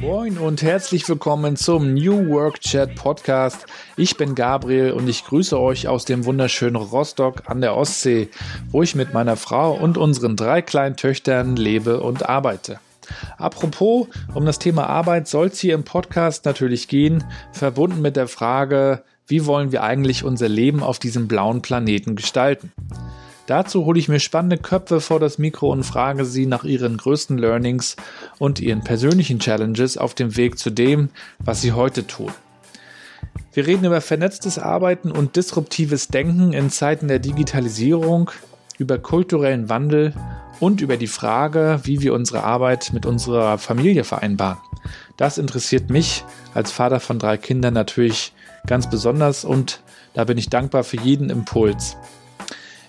Moin und herzlich willkommen zum New Work Chat Podcast. Ich bin Gabriel und ich grüße euch aus dem wunderschönen Rostock an der Ostsee, wo ich mit meiner Frau und unseren drei kleinen Töchtern lebe und arbeite. Apropos, um das Thema Arbeit soll es hier im Podcast natürlich gehen, verbunden mit der Frage, wie wollen wir eigentlich unser Leben auf diesem blauen Planeten gestalten? Dazu hole ich mir spannende Köpfe vor das Mikro und frage sie nach ihren größten Learnings und ihren persönlichen Challenges auf dem Weg zu dem, was sie heute tun. Wir reden über vernetztes Arbeiten und disruptives Denken in Zeiten der Digitalisierung, über kulturellen Wandel und über die Frage, wie wir unsere Arbeit mit unserer Familie vereinbaren. Das interessiert mich als Vater von drei Kindern natürlich ganz besonders und da bin ich dankbar für jeden Impuls.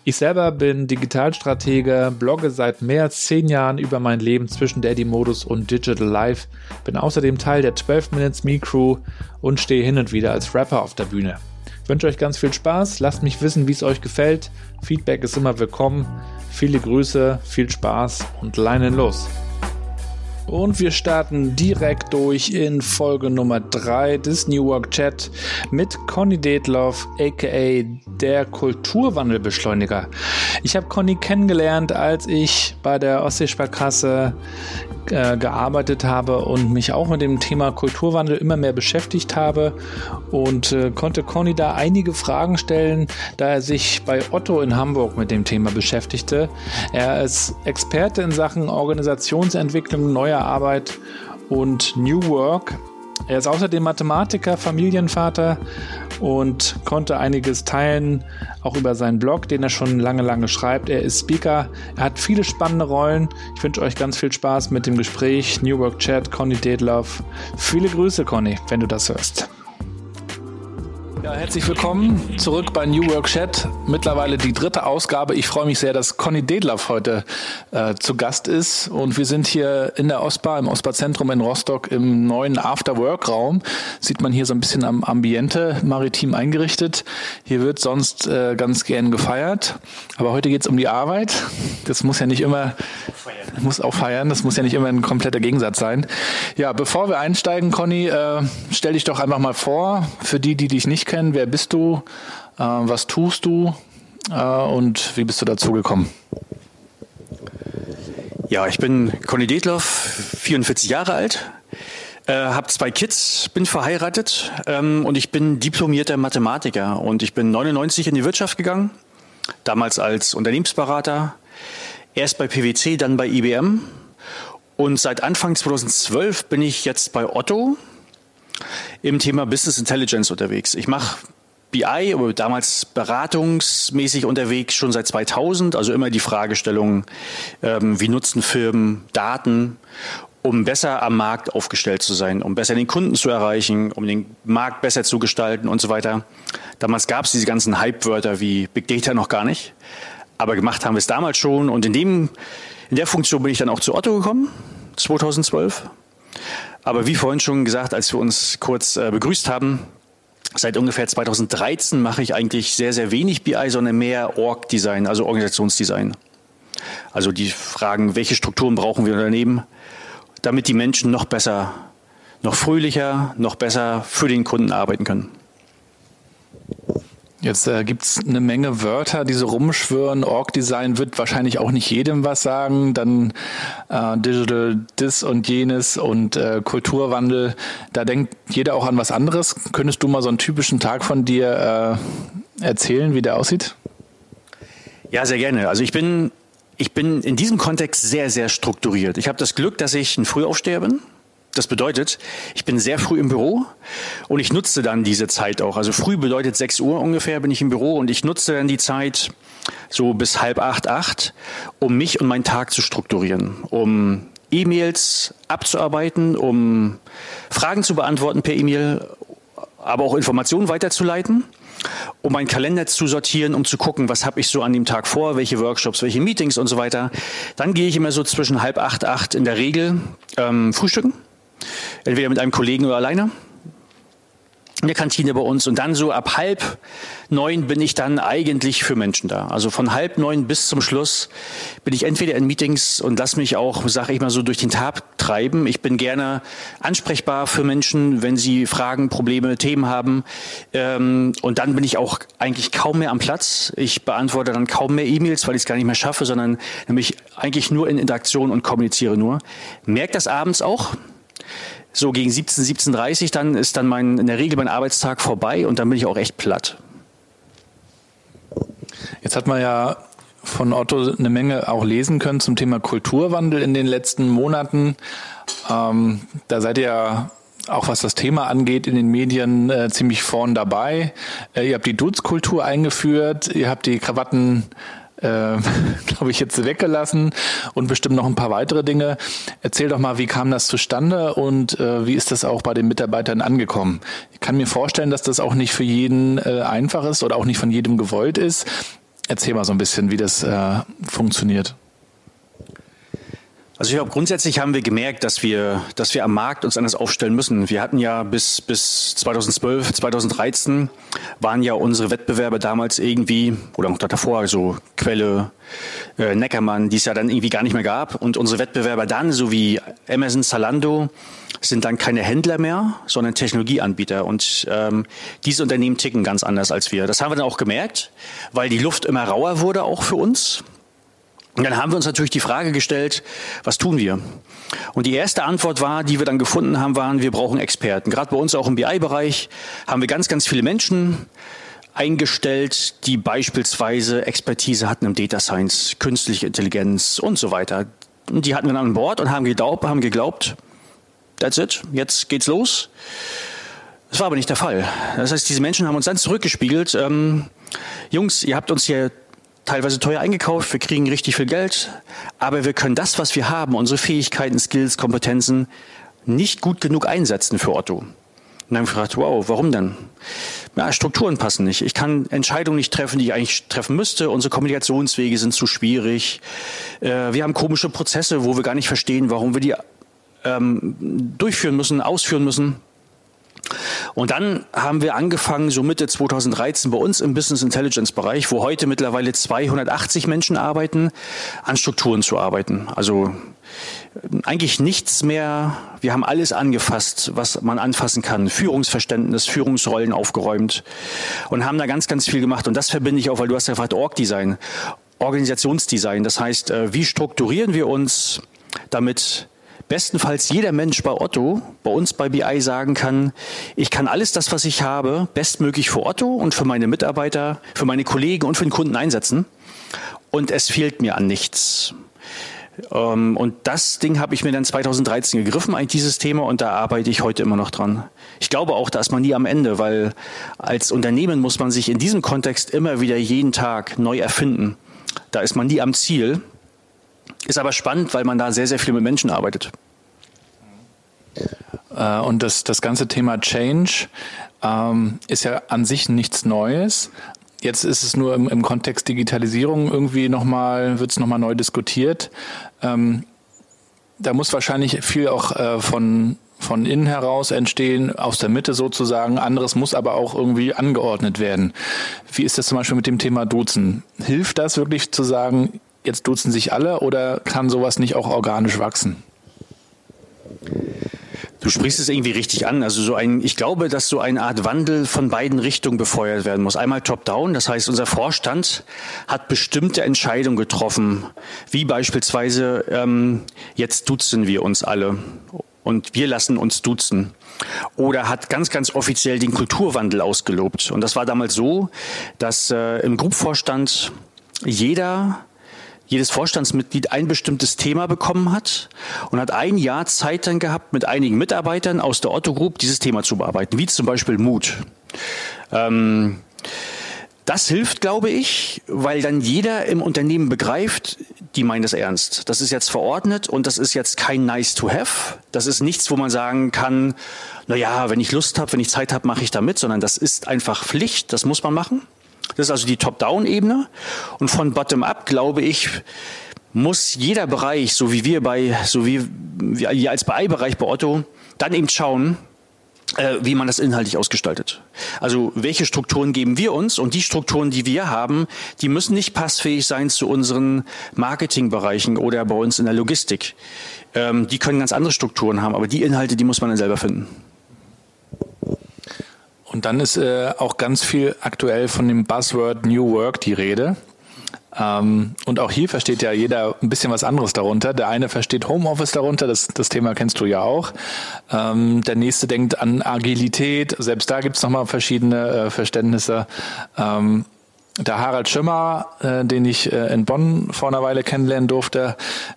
Ich selber bin Digitalstratege, blogge seit mehr als zehn Jahren über mein Leben zwischen Daddy-Modus und Digital Life, bin außerdem Teil der 12 Minutes Me Crew und stehe hin und wieder als Rapper auf der Bühne. Ich wünsche euch ganz viel Spaß, lasst mich wissen, wie es euch gefällt. Feedback ist immer willkommen. Viele Grüße, viel Spaß und leinen los. Und wir starten direkt durch in Folge Nummer 3 des New Work Chat mit Conny Detloff, aka der Kulturwandelbeschleuniger. Ich habe Conny kennengelernt, als ich bei der Ostseesparkasse äh, gearbeitet habe und mich auch mit dem Thema Kulturwandel immer mehr beschäftigt habe und äh, konnte Conny da einige Fragen stellen, da er sich bei Otto in Hamburg mit dem Thema beschäftigte. Er ist Experte in Sachen Organisationsentwicklung, neuer Arbeit und New Work er ist außerdem Mathematiker, Familienvater und konnte einiges teilen, auch über seinen Blog, den er schon lange, lange schreibt. Er ist Speaker, er hat viele spannende Rollen. Ich wünsche euch ganz viel Spaß mit dem Gespräch. New Work Chat, Conny Detlove. Viele Grüße, Conny, wenn du das hörst. Ja, herzlich willkommen zurück bei New Work Chat. Mittlerweile die dritte Ausgabe. Ich freue mich sehr, dass Conny Dedlaff heute äh, zu Gast ist. Und wir sind hier in der OSPA, im OSPA Zentrum in Rostock, im neuen After-Work-Raum. Sieht man hier so ein bisschen am Ambiente maritim eingerichtet. Hier wird sonst äh, ganz gern gefeiert. Aber heute geht es um die Arbeit. Das muss ja nicht immer, muss auch feiern. Das muss ja nicht immer ein kompletter Gegensatz sein. Ja, bevor wir einsteigen, Conny, äh, stell dich doch einfach mal vor, für die, die dich nicht kennen. Wer bist du? Äh, was tust du? Äh, und wie bist du dazu gekommen? Ja, ich bin Conny Detloff, 44 Jahre alt, äh, habe zwei Kids, bin verheiratet ähm, und ich bin diplomierter Mathematiker. Und ich bin 99 in die Wirtschaft gegangen, damals als Unternehmensberater, erst bei PwC, dann bei IBM. Und seit Anfang 2012 bin ich jetzt bei Otto im Thema Business Intelligence unterwegs. Ich mache BI, aber damals beratungsmäßig unterwegs, schon seit 2000. Also immer die Fragestellung, ähm, wie nutzen Firmen Daten, um besser am Markt aufgestellt zu sein, um besser den Kunden zu erreichen, um den Markt besser zu gestalten und so weiter. Damals gab es diese ganzen Hype-Wörter wie Big Data noch gar nicht. Aber gemacht haben wir es damals schon. Und in, dem, in der Funktion bin ich dann auch zu Otto gekommen, 2012. Aber wie vorhin schon gesagt, als wir uns kurz äh, begrüßt haben, seit ungefähr 2013 mache ich eigentlich sehr, sehr wenig BI, sondern mehr Org-Design, also Organisationsdesign. Also die Fragen, welche Strukturen brauchen wir Unternehmen, damit die Menschen noch besser, noch fröhlicher, noch besser für den Kunden arbeiten können. Jetzt äh, gibt es eine Menge Wörter, die so rumschwören. Org-Design wird wahrscheinlich auch nicht jedem was sagen. Dann äh, Digital Dis und jenes und äh, Kulturwandel. Da denkt jeder auch an was anderes. Könntest du mal so einen typischen Tag von dir äh, erzählen, wie der aussieht? Ja, sehr gerne. Also ich bin, ich bin in diesem Kontext sehr, sehr strukturiert. Ich habe das Glück, dass ich ein Frühaufsteher bin. Das bedeutet, ich bin sehr früh im Büro und ich nutze dann diese Zeit auch. Also früh bedeutet 6 Uhr ungefähr bin ich im Büro und ich nutze dann die Zeit so bis halb acht, acht, um mich und meinen Tag zu strukturieren, um E-Mails abzuarbeiten, um Fragen zu beantworten per E-Mail, aber auch Informationen weiterzuleiten, um meinen Kalender zu sortieren, um zu gucken, was habe ich so an dem Tag vor, welche Workshops, welche Meetings und so weiter. Dann gehe ich immer so zwischen halb acht, acht in der Regel ähm, frühstücken Entweder mit einem Kollegen oder alleine. in der Kantine bei uns und dann so ab halb neun bin ich dann eigentlich für Menschen da. Also von halb neun bis zum Schluss bin ich entweder in Meetings und lass mich auch, sag ich mal so, durch den Tag treiben. Ich bin gerne ansprechbar für Menschen, wenn sie Fragen, Probleme, Themen haben. Ähm, und dann bin ich auch eigentlich kaum mehr am Platz. Ich beantworte dann kaum mehr E-Mails, weil ich es gar nicht mehr schaffe, sondern nämlich eigentlich nur in Interaktion und kommuniziere nur. Merkt das abends auch so gegen 17, 17.30 dann ist dann mein, in der Regel mein Arbeitstag vorbei und dann bin ich auch echt platt. Jetzt hat man ja von Otto eine Menge auch lesen können zum Thema Kulturwandel in den letzten Monaten. Ähm, da seid ihr ja auch was das Thema angeht, in den Medien äh, ziemlich vorn dabei. Äh, ihr habt die Dutzkultur eingeführt, ihr habt die Krawatten äh, glaube ich, jetzt weggelassen und bestimmt noch ein paar weitere Dinge. Erzähl doch mal, wie kam das zustande und äh, wie ist das auch bei den Mitarbeitern angekommen? Ich kann mir vorstellen, dass das auch nicht für jeden äh, einfach ist oder auch nicht von jedem gewollt ist. Erzähl mal so ein bisschen, wie das äh, funktioniert. Also ich glaube, grundsätzlich haben wir gemerkt, dass wir, dass wir am Markt uns anders aufstellen müssen. Wir hatten ja bis, bis 2012, 2013 waren ja unsere Wettbewerber damals irgendwie, oder noch davor, so Quelle, äh, Neckermann, die es ja dann irgendwie gar nicht mehr gab. Und unsere Wettbewerber dann, so wie Amazon, Zalando, sind dann keine Händler mehr, sondern Technologieanbieter. Und ähm, diese Unternehmen ticken ganz anders als wir. Das haben wir dann auch gemerkt, weil die Luft immer rauer wurde, auch für uns. Und dann haben wir uns natürlich die Frage gestellt, was tun wir? Und die erste Antwort war, die wir dann gefunden haben, waren, wir brauchen Experten. Gerade bei uns auch im BI-Bereich haben wir ganz, ganz viele Menschen eingestellt, die beispielsweise Expertise hatten im Data Science, künstliche Intelligenz und so weiter. Und die hatten wir dann an Bord und haben geglaubt, haben geglaubt, that's it, jetzt geht's los. Das war aber nicht der Fall. Das heißt, diese Menschen haben uns dann zurückgespiegelt, ähm, Jungs, ihr habt uns hier teilweise teuer eingekauft, wir kriegen richtig viel Geld, aber wir können das, was wir haben, unsere Fähigkeiten, Skills, Kompetenzen, nicht gut genug einsetzen für Otto. Und dann haben wir gefragt, wow, warum denn? Ja, Strukturen passen nicht. Ich kann Entscheidungen nicht treffen, die ich eigentlich treffen müsste. Unsere Kommunikationswege sind zu schwierig. Äh, wir haben komische Prozesse, wo wir gar nicht verstehen, warum wir die ähm, durchführen müssen, ausführen müssen. Und dann haben wir angefangen, so Mitte 2013 bei uns im Business Intelligence Bereich, wo heute mittlerweile 280 Menschen arbeiten, an Strukturen zu arbeiten. Also eigentlich nichts mehr. Wir haben alles angefasst, was man anfassen kann. Führungsverständnis, Führungsrollen aufgeräumt und haben da ganz, ganz viel gemacht. Und das verbinde ich auch, weil du hast ja gefragt, Org-Design, Organisationsdesign. Das heißt, äh, wie strukturieren wir uns, damit bestenfalls jeder Mensch bei Otto, bei uns bei BI sagen kann, ich kann alles das, was ich habe, bestmöglich für Otto und für meine Mitarbeiter, für meine Kollegen und für den Kunden einsetzen. Und es fehlt mir an nichts. Ähm, und das Ding habe ich mir dann 2013 gegriffen, eigentlich dieses Thema, und da arbeite ich heute immer noch dran. Ich glaube auch, da ist man nie am Ende, weil als Unternehmen muss man sich in diesem Kontext immer wieder jeden Tag neu erfinden. Da ist man nie am Ziel. Ist aber spannend, weil man da sehr, sehr viel mit Menschen arbeitet. Äh, und das, das ganze Thema Change ähm, ist ja an sich nichts Neues. Jetzt ist es nur im, im Kontext Digitalisierung irgendwie nochmal, wird es nochmal neu diskutiert. Ähm, da muss wahrscheinlich viel auch äh, von, von innen heraus entstehen, aus der Mitte sozusagen. Anderes muss aber auch irgendwie angeordnet werden. Wie ist das zum Beispiel mit dem Thema Duzen? Hilft das wirklich zu sagen, jetzt duzen sich alle oder kann sowas nicht auch organisch wachsen? Du sprichst es irgendwie richtig an. Also so ein, ich glaube, dass so eine Art Wandel von beiden Richtungen befeuert werden muss. Einmal top-down, das heißt, unser Vorstand hat bestimmte Entscheidungen getroffen, wie beispielsweise ähm, jetzt duzen wir uns alle und wir lassen uns duzen. Oder hat ganz, ganz offiziell den Kulturwandel ausgelobt. Und das war damals so, dass äh, im Gruppenvorstand jeder jedes Vorstandsmitglied ein bestimmtes Thema bekommen hat und hat ein Jahr Zeit dann gehabt, mit einigen Mitarbeitern aus der Otto Group dieses Thema zu bearbeiten, wie zum Beispiel Mut. Ähm, das hilft, glaube ich, weil dann jeder im Unternehmen begreift, die meinen das ernst. Das ist jetzt verordnet und das ist jetzt kein nice to have. Das ist nichts, wo man sagen kann, na ja, wenn ich Lust habe, wenn ich Zeit habe, mache ich da mit, sondern das ist einfach Pflicht, das muss man machen. Das ist also die Top-Down-Ebene. Und von Bottom-up, glaube ich, muss jeder Bereich, so wie wir bei, so wie wir als BI-Bereich bei Otto, dann eben schauen, äh, wie man das inhaltlich ausgestaltet. Also welche Strukturen geben wir uns und die Strukturen, die wir haben, die müssen nicht passfähig sein zu unseren Marketingbereichen oder bei uns in der Logistik. Ähm, die können ganz andere Strukturen haben, aber die Inhalte, die muss man dann selber finden. Und dann ist äh, auch ganz viel aktuell von dem Buzzword New Work die Rede. Ähm, und auch hier versteht ja jeder ein bisschen was anderes darunter. Der eine versteht Homeoffice darunter, das, das Thema kennst du ja auch. Ähm, der nächste denkt an Agilität, selbst da gibt es nochmal verschiedene äh, Verständnisse. Ähm, der Harald Schimmer, äh, den ich äh, in Bonn vor einer Weile kennenlernen durfte,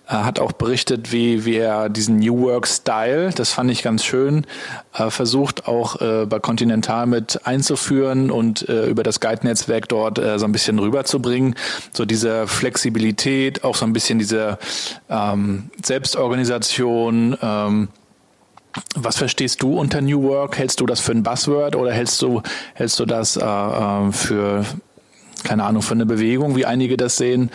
äh, hat auch berichtet, wie, wie er diesen New Work Style, das fand ich ganz schön, äh, versucht auch äh, bei Continental mit einzuführen und äh, über das Guide-Netzwerk dort äh, so ein bisschen rüberzubringen. So diese Flexibilität, auch so ein bisschen diese ähm, Selbstorganisation, ähm, was verstehst du unter New Work? Hältst du das für ein Buzzword oder hältst du, hältst du das äh, äh für, keine Ahnung, für eine Bewegung, wie einige das sehen?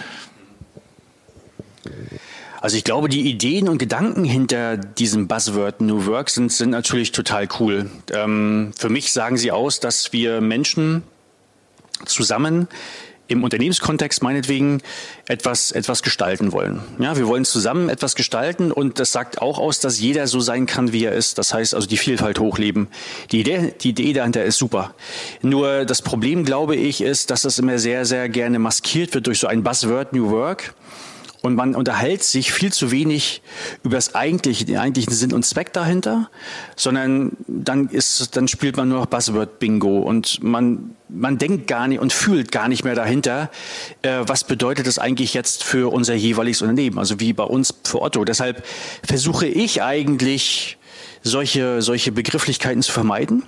Also ich glaube, die Ideen und Gedanken hinter diesem Buzzword New Work sind, sind natürlich total cool. Ähm, für mich sagen sie aus, dass wir Menschen zusammen im Unternehmenskontext meinetwegen etwas, etwas gestalten wollen. Ja, wir wollen zusammen etwas gestalten und das sagt auch aus, dass jeder so sein kann, wie er ist. Das heißt also die Vielfalt hochleben. Die Idee, die Idee dahinter ist super. Nur das Problem, glaube ich, ist, dass das immer sehr, sehr gerne maskiert wird durch so ein Buzzword New Work und man unterhält sich viel zu wenig über das eigentliche, den eigentlichen Sinn und Zweck dahinter, sondern dann ist, dann spielt man nur noch Buzzword Bingo und man, man denkt gar nicht und fühlt gar nicht mehr dahinter, äh, was bedeutet das eigentlich jetzt für unser jeweiliges Unternehmen, also wie bei uns für Otto. Deshalb versuche ich eigentlich solche, solche Begrifflichkeiten zu vermeiden.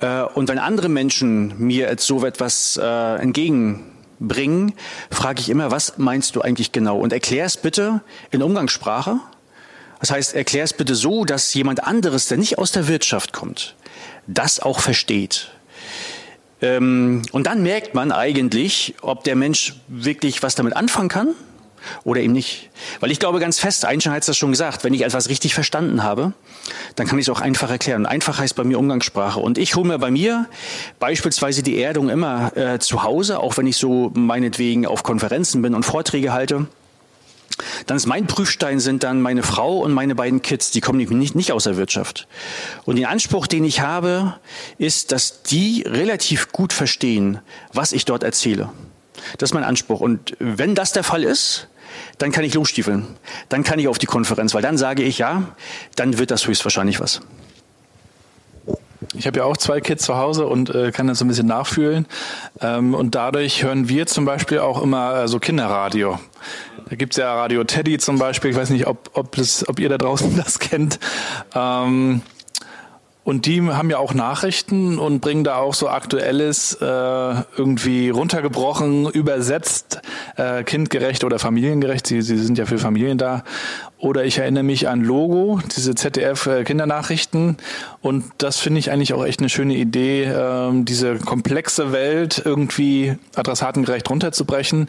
Äh, und wenn andere Menschen mir jetzt so etwas äh, entgegen bringen, frage ich immer, was meinst du eigentlich genau? Und erklär es bitte in Umgangssprache. Das heißt, erklär es bitte so, dass jemand anderes, der nicht aus der Wirtschaft kommt, das auch versteht. Ähm, und dann merkt man eigentlich, ob der Mensch wirklich was damit anfangen kann oder eben nicht. Weil ich glaube ganz fest, Einstein hat es schon gesagt, wenn ich etwas richtig verstanden habe, dann kann ich es auch einfach erklären. einfach heißt bei mir Umgangssprache. Und ich hole mir bei mir beispielsweise die Erdung immer äh, zu Hause, auch wenn ich so meinetwegen auf Konferenzen bin und Vorträge halte. Dann ist mein Prüfstein sind dann meine Frau und meine beiden Kids, die kommen nicht, nicht aus der Wirtschaft. Und den Anspruch, den ich habe, ist, dass die relativ gut verstehen, was ich dort erzähle. Das ist mein Anspruch. Und wenn das der Fall ist, dann kann ich losstiefeln. Dann kann ich auf die Konferenz, weil dann sage ich ja, dann wird das höchstwahrscheinlich was. Ich habe ja auch zwei Kids zu Hause und äh, kann das so ein bisschen nachfühlen. Ähm, und dadurch hören wir zum Beispiel auch immer äh, so Kinderradio. Da gibt's ja Radio Teddy zum Beispiel. Ich weiß nicht, ob, ob, das, ob ihr da draußen das kennt. Ähm, und die haben ja auch Nachrichten und bringen da auch so Aktuelles äh, irgendwie runtergebrochen, übersetzt, äh, kindgerecht oder familiengerecht. Sie, sie sind ja für Familien da. Oder ich erinnere mich an Logo, diese ZDF-Kindernachrichten. Und das finde ich eigentlich auch echt eine schöne Idee, ähm, diese komplexe Welt irgendwie adressatengerecht runterzubrechen.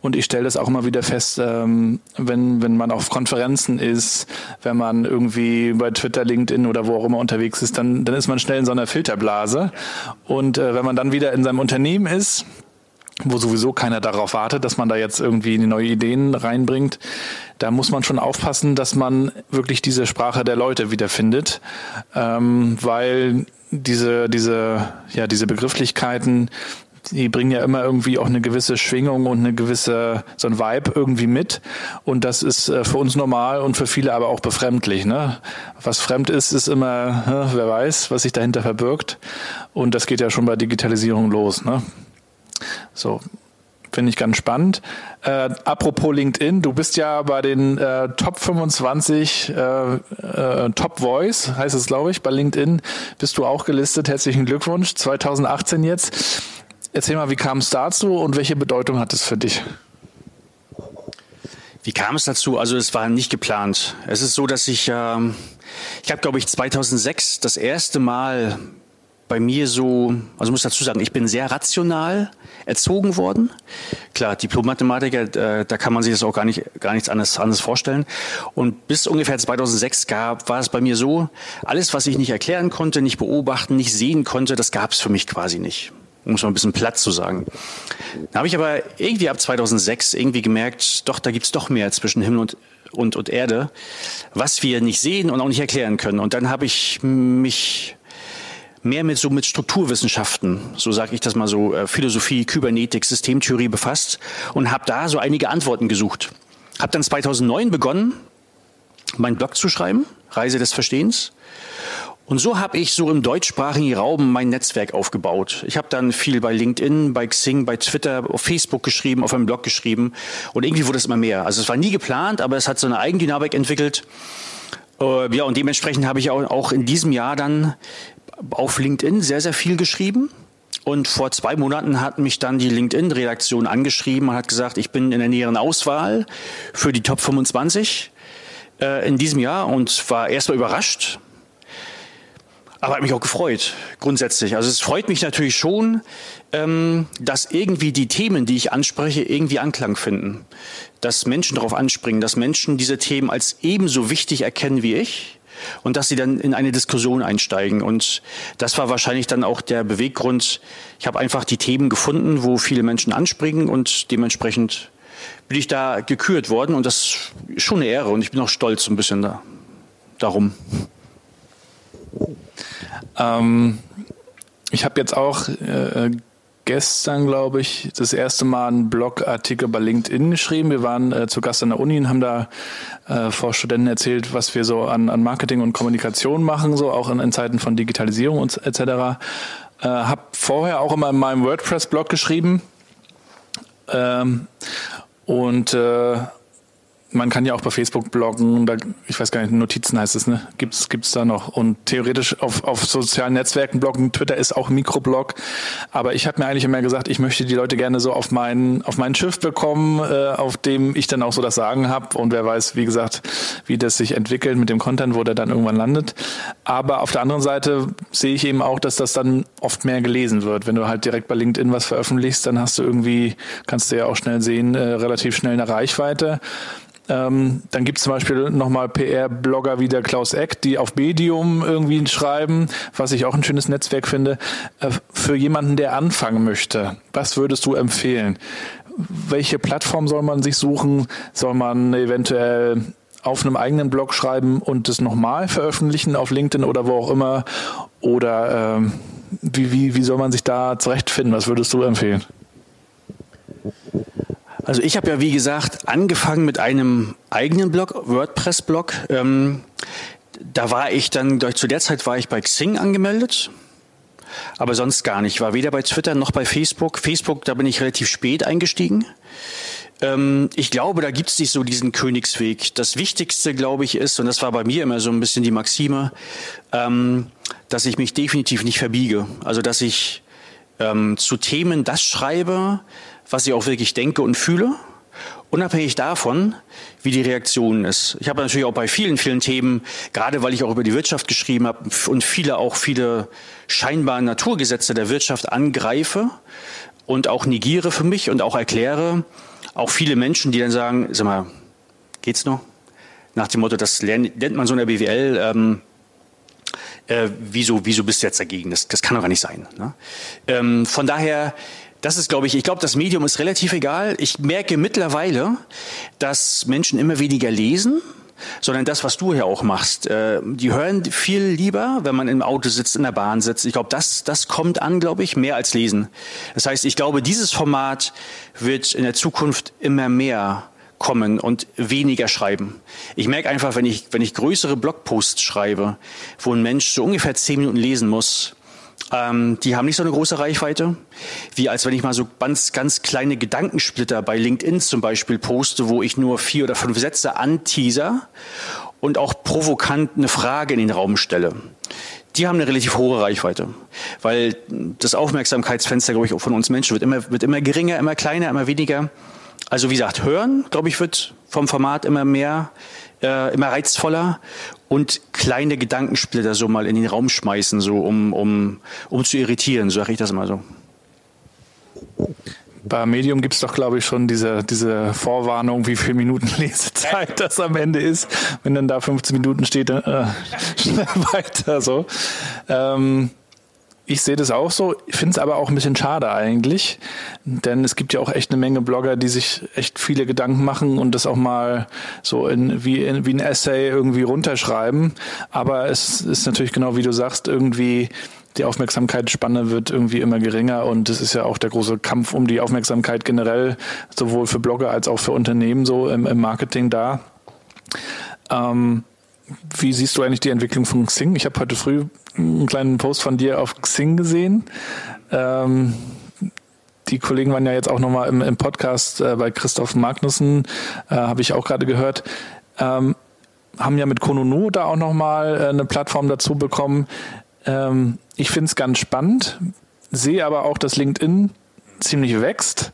Und ich stelle das auch immer wieder fest, ähm, wenn, wenn man auf Konferenzen ist, wenn man irgendwie bei Twitter, LinkedIn oder wo auch immer unterwegs ist, dann, dann ist man schnell in so einer Filterblase. Und äh, wenn man dann wieder in seinem Unternehmen ist, wo sowieso keiner darauf wartet, dass man da jetzt irgendwie neue Ideen reinbringt. Da muss man schon aufpassen, dass man wirklich diese Sprache der Leute wiederfindet, ähm, weil diese, diese, ja, diese Begrifflichkeiten, die bringen ja immer irgendwie auch eine gewisse Schwingung und eine gewisse, so ein Vibe irgendwie mit. Und das ist äh, für uns normal und für viele aber auch befremdlich. Ne? Was fremd ist, ist immer, wer weiß, was sich dahinter verbirgt. Und das geht ja schon bei Digitalisierung los. Ne? So, finde ich ganz spannend. Äh, apropos LinkedIn, du bist ja bei den äh, Top 25 äh, äh, Top Voice, heißt es glaube ich, bei LinkedIn bist du auch gelistet. Herzlichen Glückwunsch, 2018 jetzt. Erzähl mal, wie kam es dazu und welche Bedeutung hat es für dich? Wie kam es dazu? Also es war nicht geplant. Es ist so, dass ich, äh, ich habe glaube ich 2006 das erste Mal bei mir so, also muss dazu sagen, ich bin sehr rational erzogen worden. Klar, Diplom-Mathematiker, äh, da kann man sich das auch gar nicht, gar nichts anderes, anderes vorstellen. Und bis ungefähr 2006 gab, war es bei mir so, alles, was ich nicht erklären konnte, nicht beobachten, nicht sehen konnte, das gab es für mich quasi nicht um es mal ein bisschen platt zu sagen. Da habe ich aber irgendwie ab 2006 irgendwie gemerkt, doch, da gibt's doch mehr zwischen Himmel und und, und Erde, was wir nicht sehen und auch nicht erklären können. Und dann habe ich mich mehr mit so mit Strukturwissenschaften, so sage ich das mal so, äh, Philosophie, Kybernetik, Systemtheorie befasst und habe da so einige Antworten gesucht. Habe dann 2009 begonnen, meinen Blog zu schreiben, Reise des Verstehens. Und so habe ich so im deutschsprachigen Raum mein Netzwerk aufgebaut. Ich habe dann viel bei LinkedIn, bei Xing, bei Twitter, auf Facebook geschrieben, auf einem Blog geschrieben und irgendwie wurde es immer mehr. Also es war nie geplant, aber es hat so eine Eigendynamik entwickelt. Äh, ja, und dementsprechend habe ich auch in diesem Jahr dann auf LinkedIn sehr, sehr viel geschrieben. Und vor zwei Monaten hat mich dann die LinkedIn-Redaktion angeschrieben und hat gesagt, ich bin in der näheren Auswahl für die Top 25 äh, in diesem Jahr und war erstmal überrascht, aber hat mich auch gefreut, grundsätzlich. Also es freut mich natürlich schon, ähm, dass irgendwie die Themen, die ich anspreche, irgendwie Anklang finden. Dass Menschen darauf anspringen, dass Menschen diese Themen als ebenso wichtig erkennen wie ich und dass sie dann in eine Diskussion einsteigen. Und das war wahrscheinlich dann auch der Beweggrund. Ich habe einfach die Themen gefunden, wo viele Menschen anspringen und dementsprechend bin ich da gekürt worden und das ist schon eine Ehre und ich bin auch stolz ein bisschen da, darum. Ähm, ich habe jetzt auch äh, gestern, glaube ich, das erste Mal einen Blogartikel bei LinkedIn geschrieben. Wir waren äh, zu Gast an der Uni und haben da äh, vor Studenten erzählt, was wir so an, an Marketing und Kommunikation machen, so auch in, in Zeiten von Digitalisierung und etc. Äh, habe vorher auch immer in meinem WordPress-Blog geschrieben ähm, und äh, man kann ja auch bei Facebook bloggen, da, ich weiß gar nicht, Notizen heißt es, ne? Gibt's, gibt's da noch. Und theoretisch auf, auf sozialen Netzwerken bloggen, Twitter ist auch Mikroblog. Aber ich habe mir eigentlich immer gesagt, ich möchte die Leute gerne so auf mein, auf mein Schiff bekommen, äh, auf dem ich dann auch so das Sagen habe. Und wer weiß, wie gesagt, wie das sich entwickelt mit dem Content, wo der dann irgendwann landet. Aber auf der anderen Seite sehe ich eben auch, dass das dann oft mehr gelesen wird. Wenn du halt direkt bei LinkedIn was veröffentlichst, dann hast du irgendwie, kannst du ja auch schnell sehen, äh, relativ schnell eine Reichweite. Ähm, dann gibt es zum Beispiel nochmal PR-Blogger wie der Klaus Eck, die auf Medium irgendwie schreiben, was ich auch ein schönes Netzwerk finde. Äh, für jemanden, der anfangen möchte, was würdest du empfehlen? Welche Plattform soll man sich suchen? Soll man eventuell auf einem eigenen Blog schreiben und das nochmal veröffentlichen auf LinkedIn oder wo auch immer? Oder ähm, wie, wie, wie soll man sich da zurechtfinden? Was würdest du empfehlen? Also ich habe ja, wie gesagt, angefangen mit einem eigenen Blog, WordPress-Blog. Ähm, da war ich dann, zu der Zeit war ich bei Xing angemeldet, aber sonst gar nicht. Ich war weder bei Twitter noch bei Facebook. Facebook, da bin ich relativ spät eingestiegen. Ähm, ich glaube, da gibt es nicht so diesen Königsweg. Das Wichtigste, glaube ich, ist, und das war bei mir immer so ein bisschen die Maxime, ähm, dass ich mich definitiv nicht verbiege. Also dass ich ähm, zu Themen das schreibe, was ich auch wirklich denke und fühle, unabhängig davon, wie die Reaktion ist. Ich habe natürlich auch bei vielen, vielen Themen, gerade weil ich auch über die Wirtschaft geschrieben habe und viele auch viele scheinbare Naturgesetze der Wirtschaft angreife und auch negiere für mich und auch erkläre, auch viele Menschen, die dann sagen, sag mal, geht's noch? Nach dem Motto, das lernt, lernt man so in der BWL, ähm, äh, wieso, wieso bist du jetzt dagegen? Das, das kann doch gar nicht sein. Ne? Ähm, von daher das ist, glaube ich, ich glaube, das Medium ist relativ egal. Ich merke mittlerweile, dass Menschen immer weniger lesen, sondern das, was du ja auch machst. Äh, die hören viel lieber, wenn man im Auto sitzt, in der Bahn sitzt. Ich glaube, das, das kommt an, glaube ich, mehr als lesen. Das heißt, ich glaube, dieses Format wird in der Zukunft immer mehr kommen und weniger schreiben. Ich merke einfach, wenn ich, wenn ich größere Blogposts schreibe, wo ein Mensch so ungefähr zehn Minuten lesen muss, ähm, die haben nicht so eine große Reichweite, wie als wenn ich mal so ganz, ganz kleine Gedankensplitter bei LinkedIn zum Beispiel poste, wo ich nur vier oder fünf Sätze anteaser und auch provokant eine Frage in den Raum stelle. Die haben eine relativ hohe Reichweite, weil das Aufmerksamkeitsfenster, glaube ich, von uns Menschen wird immer, wird immer geringer, immer kleiner, immer weniger. Also wie gesagt, hören, glaube ich, wird vom Format immer mehr, äh, immer reizvoller und kleine Gedankensplitter so mal in den Raum schmeißen, so um, um, um zu irritieren, so sage ich das immer so. Bei Medium gibt es doch, glaube ich, schon diese, diese Vorwarnung, wie viel Minuten Lesezeit das am Ende ist. Wenn dann da 15 Minuten steht, dann äh, schnell weiter so. Ähm, ich sehe das auch so, finde es aber auch ein bisschen schade eigentlich, denn es gibt ja auch echt eine Menge Blogger, die sich echt viele Gedanken machen und das auch mal so in, wie, in, wie ein Essay irgendwie runterschreiben. Aber es ist natürlich genau wie du sagst, irgendwie die Aufmerksamkeitsspanne wird irgendwie immer geringer und es ist ja auch der große Kampf um die Aufmerksamkeit generell, sowohl für Blogger als auch für Unternehmen so im, im Marketing da. Ähm, wie siehst du eigentlich die Entwicklung von Xing? Ich habe heute früh einen kleinen Post von dir auf Xing gesehen. Ähm, die Kollegen waren ja jetzt auch nochmal im, im Podcast äh, bei Christoph Magnussen, äh, habe ich auch gerade gehört. Ähm, haben ja mit Konono da auch nochmal äh, eine Plattform dazu bekommen. Ähm, ich finde es ganz spannend, sehe aber auch, dass LinkedIn ziemlich wächst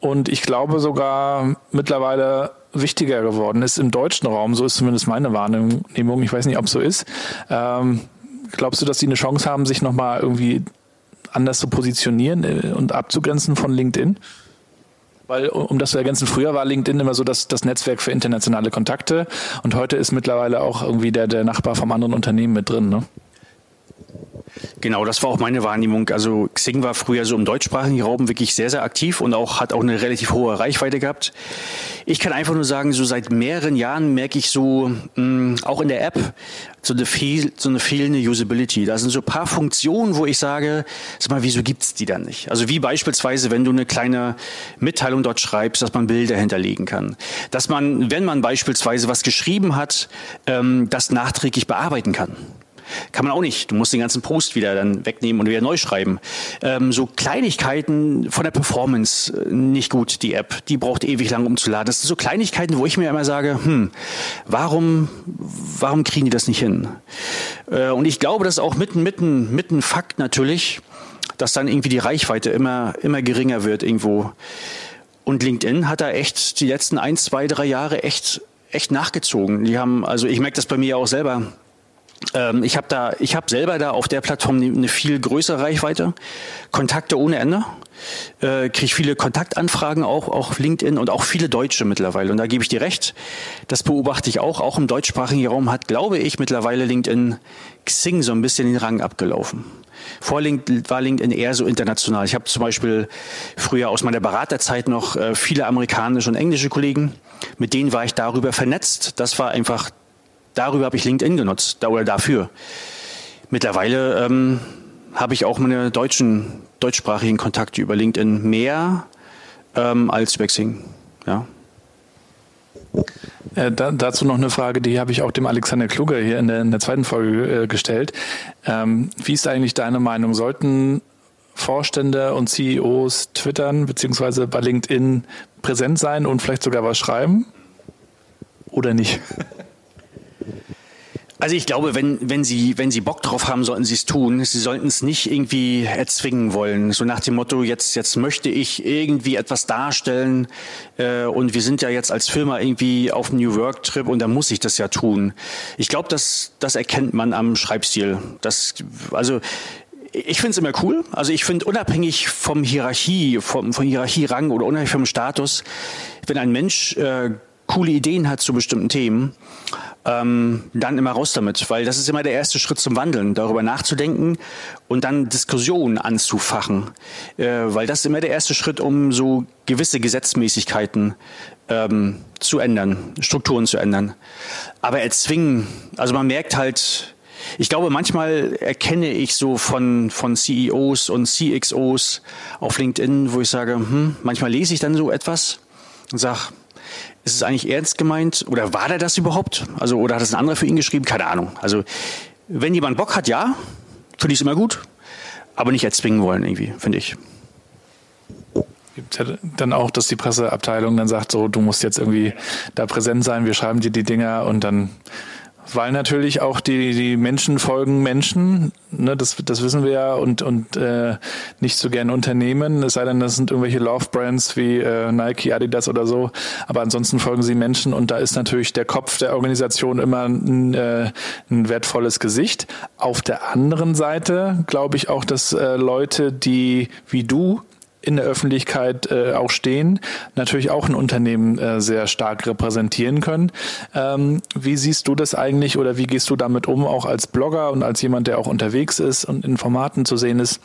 und ich glaube sogar mittlerweile wichtiger geworden ist im deutschen Raum. So ist zumindest meine Wahrnehmung. Ich weiß nicht, ob so ist. Ähm, glaubst du, dass sie eine Chance haben, sich nochmal irgendwie anders zu positionieren äh, und abzugrenzen von LinkedIn? Weil, um das zu ergänzen, früher war LinkedIn immer so das, das Netzwerk für internationale Kontakte und heute ist mittlerweile auch irgendwie der, der Nachbar vom anderen Unternehmen mit drin. Ne? Genau, das war auch meine Wahrnehmung. Also Xing war früher so im deutschsprachigen Raum wirklich sehr, sehr aktiv und auch hat auch eine relativ hohe Reichweite gehabt. Ich kann einfach nur sagen, so seit mehreren Jahren merke ich so, mh, mm, auch in der App, so eine, fehl, so eine fehlende Usability. Da sind so ein paar Funktionen, wo ich sage, sag mal, wieso gibt's die dann nicht? Also wie beispielsweise, wenn du eine kleine Mitteilung dort schreibst, dass man Bilder hinterlegen kann. Dass man, wenn man beispielsweise was geschrieben hat, ähm, das nachträglich bearbeiten kann. Kann man auch nicht. Du musst den ganzen Post wieder dann wegnehmen und wieder neu schreiben. Ähm, so Kleinigkeiten von der Performance äh, nicht gut, die App. Die braucht ewig lang umzuladen. Das sind so Kleinigkeiten, wo ich mir immer sage, hm, warum, warum kriegen die das nicht hin? Äh, und ich glaube, das ist auch mitten, mitten, mitten Fakt natürlich, dass dann irgendwie die Reichweite immer, immer geringer wird irgendwo. Und LinkedIn hat da echt die letzten ein, zwei, drei Jahre echt, echt nachgezogen. Die haben, also ich merke das bei mir auch selber ähm, ich habe da, ich habe selber da auf der Plattform eine viel größere Reichweite, Kontakte ohne Ende, äh, kriege viele Kontaktanfragen auch, auch LinkedIn und auch viele Deutsche mittlerweile. Und da gebe ich dir recht, das beobachte ich auch. Auch im deutschsprachigen Raum hat, glaube ich, mittlerweile LinkedIn Xing so ein bisschen den Rang abgelaufen. Vor LinkedIn war LinkedIn eher so international. Ich habe zum Beispiel früher aus meiner Beraterzeit noch äh, viele amerikanische und englische Kollegen. Mit denen war ich darüber vernetzt. Das war einfach darüber habe ich LinkedIn genutzt, oder dafür. Mittlerweile ähm, habe ich auch meine deutschen, deutschsprachigen Kontakte über LinkedIn mehr ähm, als über Xing. Ja. Äh, da, dazu noch eine Frage, die habe ich auch dem Alexander Kluger hier in der, in der zweiten Folge äh, gestellt. Ähm, wie ist eigentlich deine Meinung? Sollten Vorstände und CEOs twittern beziehungsweise bei LinkedIn präsent sein und vielleicht sogar was schreiben? Oder nicht? Also ich glaube, wenn, wenn Sie, wenn Sie Bock drauf haben, sollten Sie es tun. Sie sollten es nicht irgendwie erzwingen wollen. So nach dem Motto, jetzt, jetzt möchte ich irgendwie etwas darstellen äh, und wir sind ja jetzt als Firma irgendwie auf dem New Work Trip und da muss ich das ja tun. Ich glaube, das, das erkennt man am Schreibstil. Das, also ich finde es immer cool. Also ich finde unabhängig vom Hierarchie, vom, vom Hierarchierang oder unabhängig vom Status, wenn ein Mensch äh, coole Ideen hat zu bestimmten Themen, ähm, dann immer raus damit, weil das ist immer der erste Schritt zum Wandeln, darüber nachzudenken und dann Diskussionen anzufachen, äh, weil das ist immer der erste Schritt, um so gewisse Gesetzmäßigkeiten ähm, zu ändern, Strukturen zu ändern. Aber erzwingen, also man merkt halt, ich glaube, manchmal erkenne ich so von, von CEOs und CXOs auf LinkedIn, wo ich sage, hm, manchmal lese ich dann so etwas und sage, ist es eigentlich ernst gemeint? Oder war der das überhaupt? Also, oder hat es ein anderer für ihn geschrieben? Keine Ahnung. Also, wenn jemand Bock hat, ja, finde ich es immer gut. Aber nicht erzwingen wollen, irgendwie, finde ich. Gibt ja dann auch, dass die Presseabteilung dann sagt, so, du musst jetzt irgendwie da präsent sein, wir schreiben dir die Dinger und dann Weil natürlich auch die, die Menschen folgen Menschen, ne, das, das wissen wir ja, und, und äh, nicht so gern Unternehmen, es sei denn, das sind irgendwelche Love-Brands wie äh, Nike, Adidas oder so, aber ansonsten folgen sie Menschen und da ist natürlich der Kopf der Organisation immer ein, äh, ein wertvolles Gesicht. Auf der anderen Seite glaube ich auch, dass äh, Leute, die wie du in der Öffentlichkeit äh, auch stehen, natürlich auch ein Unternehmen äh, sehr stark repräsentieren können. Ähm, wie siehst du das eigentlich oder wie gehst du damit um, auch als Blogger und als jemand, der auch unterwegs ist und in Formaten zu sehen ist?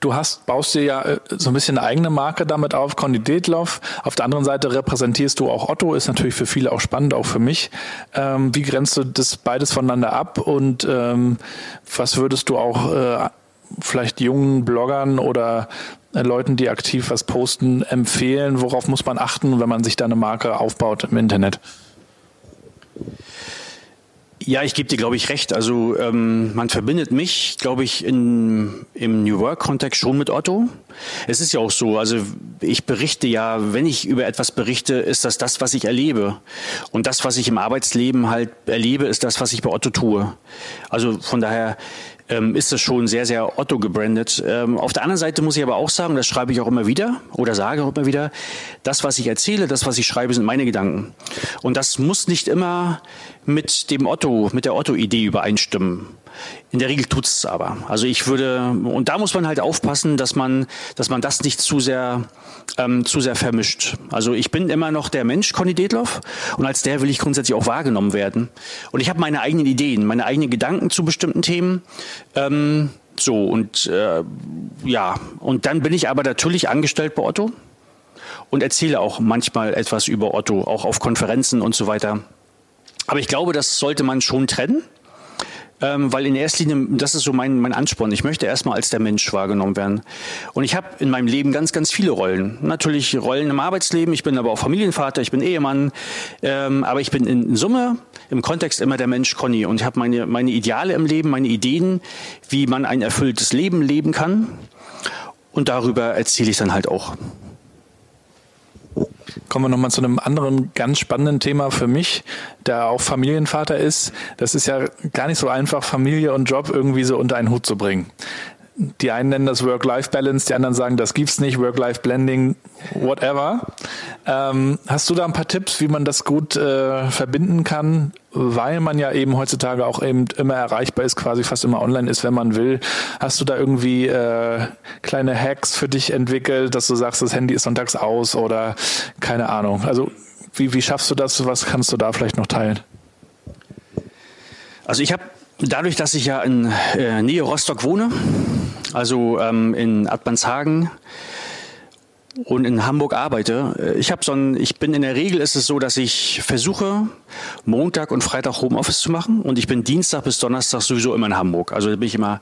Du hast, baust dir ja äh, so ein bisschen eine eigene Marke damit auf, Conny Detloff. Auf der anderen Seite repräsentierst du auch Otto, ist natürlich für viele auch spannend, auch für mich. Ähm, wie grenzt du das beides voneinander ab und ähm, was würdest du auch äh, vielleicht jungen Bloggern oder Leuten, die aktiv was posten, empfehlen? Worauf muss man achten, wenn man sich da eine Marke aufbaut im Internet? Ja, ich gebe dir, glaube ich, recht. Also ähm, man verbindet mich, glaube ich, in, im New Work-Kontext schon mit Otto. Es ist ja auch so, also ich berichte ja, wenn ich über etwas berichte, ist das das, was ich erlebe. Und das, was ich im Arbeitsleben halt erlebe, ist das, was ich bei Otto tue. Also von daher ähm, ist das schon sehr, sehr Otto gebrandet. Ähm, auf der anderen Seite muss ich aber auch sagen, das schreibe ich auch immer wieder oder sage auch immer wieder, das, was ich erzähle, das, was ich schreibe, sind meine Gedanken. Und das muss nicht immer mit dem Otto, mit der Otto-Idee übereinstimmen. In der Regel tut es aber. Also ich würde, und da muss man halt aufpassen, dass man, dass man das nicht zu sehr, ähm, zu sehr vermischt. Also ich bin immer noch der Mensch, Conny Detloff, und als der will ich grundsätzlich auch wahrgenommen werden. Und ich habe meine eigenen Ideen, meine eigenen Gedanken zu bestimmten Themen. Ähm, so, und äh, ja, und dann bin ich aber natürlich angestellt bei Otto und erzähle auch manchmal etwas über Otto, auch auf Konferenzen und so weiter. Aber ich glaube, das sollte man schon trennen. Ähm, weil in erster Linie, das ist so mein, mein Ansporn. Ich möchte erstmal als der Mensch wahrgenommen werden. Und ich habe in meinem Leben ganz, ganz viele Rollen. Natürlich Rollen im Arbeitsleben, ich bin aber auch Familienvater, ich bin Ehemann, ähm, aber ich bin in Summe im Kontext immer der Mensch Conny und ich habe meine, meine Ideale im Leben, meine Ideen, wie man ein erfülltes Leben leben kann. Und darüber erzähle ich dann halt auch. Kommen wir nochmal zu einem anderen ganz spannenden Thema für mich, der auch Familienvater ist. Das ist ja gar nicht so einfach, Familie und Job irgendwie so unter einen Hut zu bringen. Die einen nennen das Work-Life-Balance, die anderen sagen, das gibt's nicht, Work-Life-Blending, whatever. Ähm, hast du da ein paar Tipps, wie man das gut äh, verbinden kann? Weil man ja eben heutzutage auch eben immer erreichbar ist, quasi fast immer online ist, wenn man will. Hast du da irgendwie äh, kleine Hacks für dich entwickelt, dass du sagst, das Handy ist sonntags aus oder keine Ahnung. Also wie, wie schaffst du das? Was kannst du da vielleicht noch teilen? Also ich habe dadurch, dass ich ja in äh, Nähe Rostock wohne, also ähm, in Admanshagen und in Hamburg arbeite. Äh, ich habe so ein, ich bin in der Regel ist es so, dass ich versuche Montag und Freitag Homeoffice zu machen und ich bin Dienstag bis Donnerstag sowieso immer in Hamburg. Also bin ich immer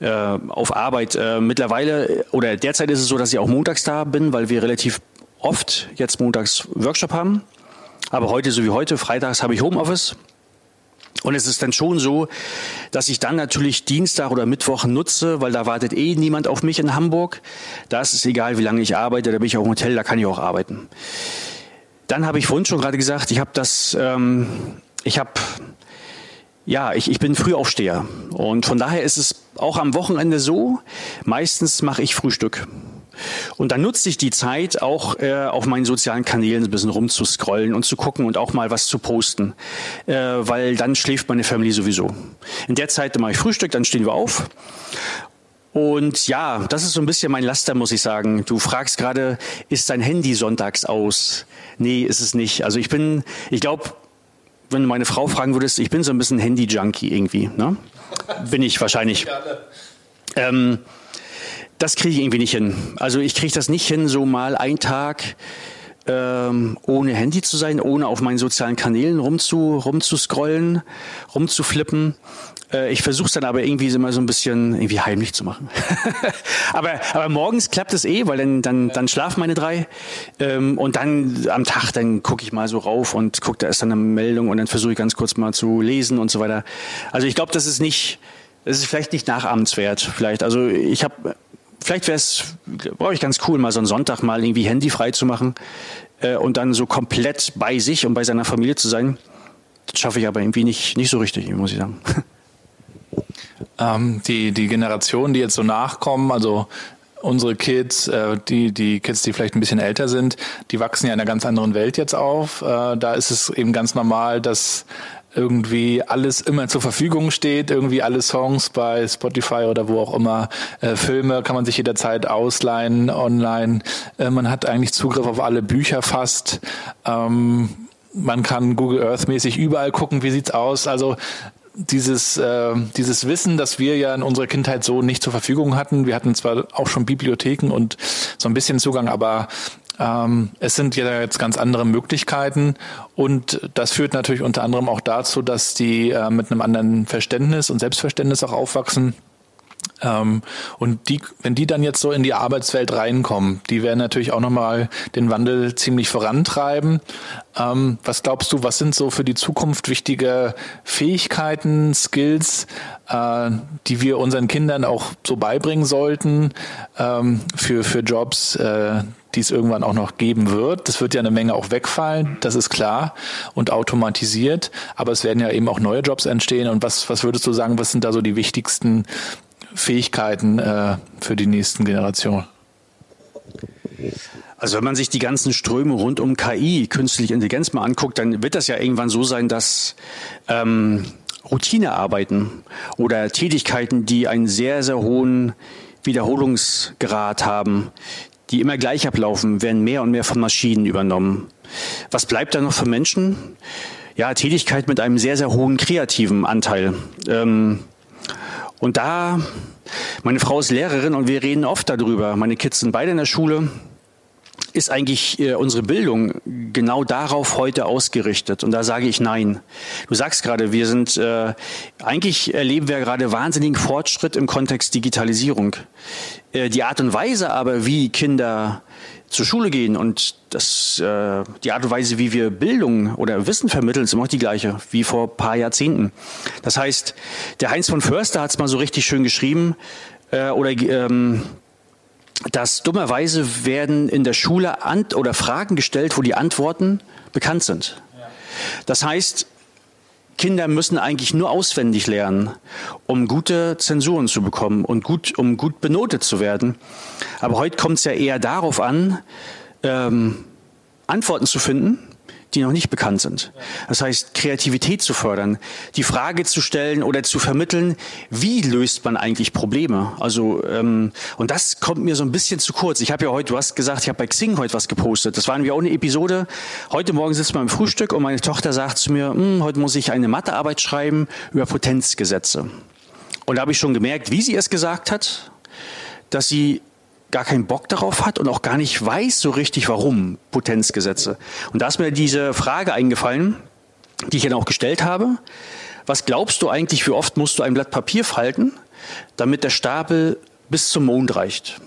äh, auf Arbeit. Äh, mittlerweile oder derzeit ist es so, dass ich auch montags da bin, weil wir relativ oft jetzt montags Workshop haben. Aber heute so wie heute, freitags habe ich Homeoffice. Und es ist dann schon so, dass ich dann natürlich Dienstag oder Mittwoch nutze, weil da wartet eh niemand auf mich in Hamburg. Da ist es egal, wie lange ich arbeite, da bin ich auch im Hotel, da kann ich auch arbeiten. Dann habe ich vorhin schon gerade gesagt, ich habe das, ähm, ich habe, ja, ich, ich bin Frühaufsteher. Und von daher ist es auch am Wochenende so, meistens mache ich Frühstück. Und dann nutze ich die Zeit auch äh, auf meinen sozialen Kanälen ein bisschen rumzuscrollen und zu gucken und auch mal was zu posten, äh, weil dann schläft meine Familie sowieso. In der Zeit mache ich Frühstück, dann stehen wir auf und ja, das ist so ein bisschen mein Laster, muss ich sagen. Du fragst gerade, ist dein Handy sonntags aus? Nee, ist es nicht. Also ich bin, ich glaube, wenn du meine Frau fragen würdest, ich bin so ein bisschen Handy-Junkie irgendwie. Ne? Bin ich wahrscheinlich. Ähm, das kriege ich irgendwie nicht hin. Also ich kriege das nicht hin, so mal einen Tag ähm, ohne Handy zu sein, ohne auf meinen sozialen Kanälen rumzu, rumzuscrollen, rumzuflippen. Äh, ich versuche es dann aber irgendwie immer so ein bisschen irgendwie heimlich zu machen. aber, aber morgens klappt es eh, weil dann, dann, dann schlafen meine drei. Ähm, und dann am Tag, dann gucke ich mal so rauf und gucke, da ist dann eine Meldung und dann versuche ich ganz kurz mal zu lesen und so weiter. Also ich glaube, das ist nicht, das ist vielleicht nicht nachahmenswert. Vielleicht, also ich habe vielleicht wäre es, glaube ich, ganz cool, mal so einen Sonntag mal irgendwie Handy frei zu machen äh, und dann so komplett bei sich und bei seiner Familie zu sein. Flucht schaffe ich aber irgendwie nicht, nicht so richtig, muss ich sagen. Ähm, die, die Generationen, die jetzt so nachkommen, also unsere Kids, äh, die, die Kids, die vielleicht ein bisschen älter sind, die wachsen ja in einer ganz anderen Welt jetzt auf. Äh, da ist es eben ganz normal, dass irgendwie alles immer zur Verfügung steht, irgendwie alle Songs bei Spotify oder wo auch immer, äh, Filme kann man sich jederzeit ausleihen online. Äh, man hat eigentlich Zugriff auf alle Bücher fast. Ähm, man kann Google Earth mäßig überall gucken, wie sieht's aus. Also dieses, äh, dieses Wissen, das wir ja in unserer Kindheit so nicht zur Verfügung hatten. Wir hatten zwar auch schon Bibliotheken und so ein bisschen Zugang, aber ähm, es sind ja jetzt ganz andere Möglichkeiten und das führt natürlich unter anderem auch dazu, dass die äh, mit einem anderen Verständnis und Selbstverständnis auch aufwachsen. Ähm, und die, wenn die dann jetzt so in die Arbeitswelt reinkommen, die werden natürlich auch nochmal den Wandel ziemlich vorantreiben. Ähm, was glaubst du, was sind so für die Zukunft wichtige Fähigkeiten, Skills, äh, die wir unseren Kindern auch so beibringen sollten ähm, für, für Jobs, äh, die es irgendwann auch noch geben wird. Das wird ja eine Menge auch wegfallen, das ist klar und automatisiert. Aber es werden ja eben auch neue Jobs entstehen. Und was, was würdest du sagen, was sind da so die wichtigsten Fähigkeiten äh, für die nächsten Generationen? Also wenn man sich die ganzen Ströme rund um KI, künstliche Intelligenz mal anguckt, dann wird das ja irgendwann so sein, dass ähm, Routinearbeiten oder Tätigkeiten, die einen sehr, sehr hohen Wiederholungsgrad haben, die immer gleich ablaufen, werden mehr und mehr von Maschinen übernommen. Was bleibt da noch für Menschen? Ja, Tätigkeit mit einem sehr, sehr hohen kreativen Anteil. Ähm, und da, meine Frau ist Lehrerin und wir reden oft darüber. Meine Kids sind beide in der Schule. Ist eigentlich äh, unsere Bildung genau darauf heute ausgerichtet? Und da sage ich nein. Du sagst gerade, wir sind, äh, eigentlich erleben wir gerade wahnsinnigen Fortschritt im Kontext Digitalisierung. Äh, die Art und Weise aber, wie Kinder zur Schule gehen und das, äh, die Art und Weise, wie wir Bildung oder Wissen vermitteln, ist immer noch die gleiche wie vor ein paar Jahrzehnten. Das heißt, der Heinz von Förster hat es mal so richtig schön geschrieben, äh, oder ähm, dass dummerweise werden in der Schule Ant oder Fragen gestellt, wo die Antworten bekannt sind. Das heißt, Kinder müssen eigentlich nur auswendig lernen, um gute Zensuren zu bekommen und gut, um gut benotet zu werden. Aber heute kommt es ja eher darauf an, ähm, Antworten zu finden die noch nicht bekannt sind. Das heißt, Kreativität zu fördern, die Frage zu stellen oder zu vermitteln, wie löst man eigentlich Probleme? Also ähm, und das kommt mir so ein bisschen zu kurz. Ich habe ja heute, du hast gesagt, ich habe bei Xing heute was gepostet. Das war irgendwie auch eine Episode. Heute Morgen sitzt man im Frühstück und meine Tochter sagt zu mir, hm, heute muss ich eine Mathearbeit schreiben über Potenzgesetze. Und da habe ich schon gemerkt, wie sie es gesagt hat, dass sie gar keinen Bock darauf hat und auch gar nicht weiß so richtig, warum Potenzgesetze. Und da ist mir diese Frage eingefallen, die ich dann auch gestellt habe. Was glaubst du eigentlich, wie oft musst du ein Blatt Papier falten, damit der Stapel bis zum Mond reicht?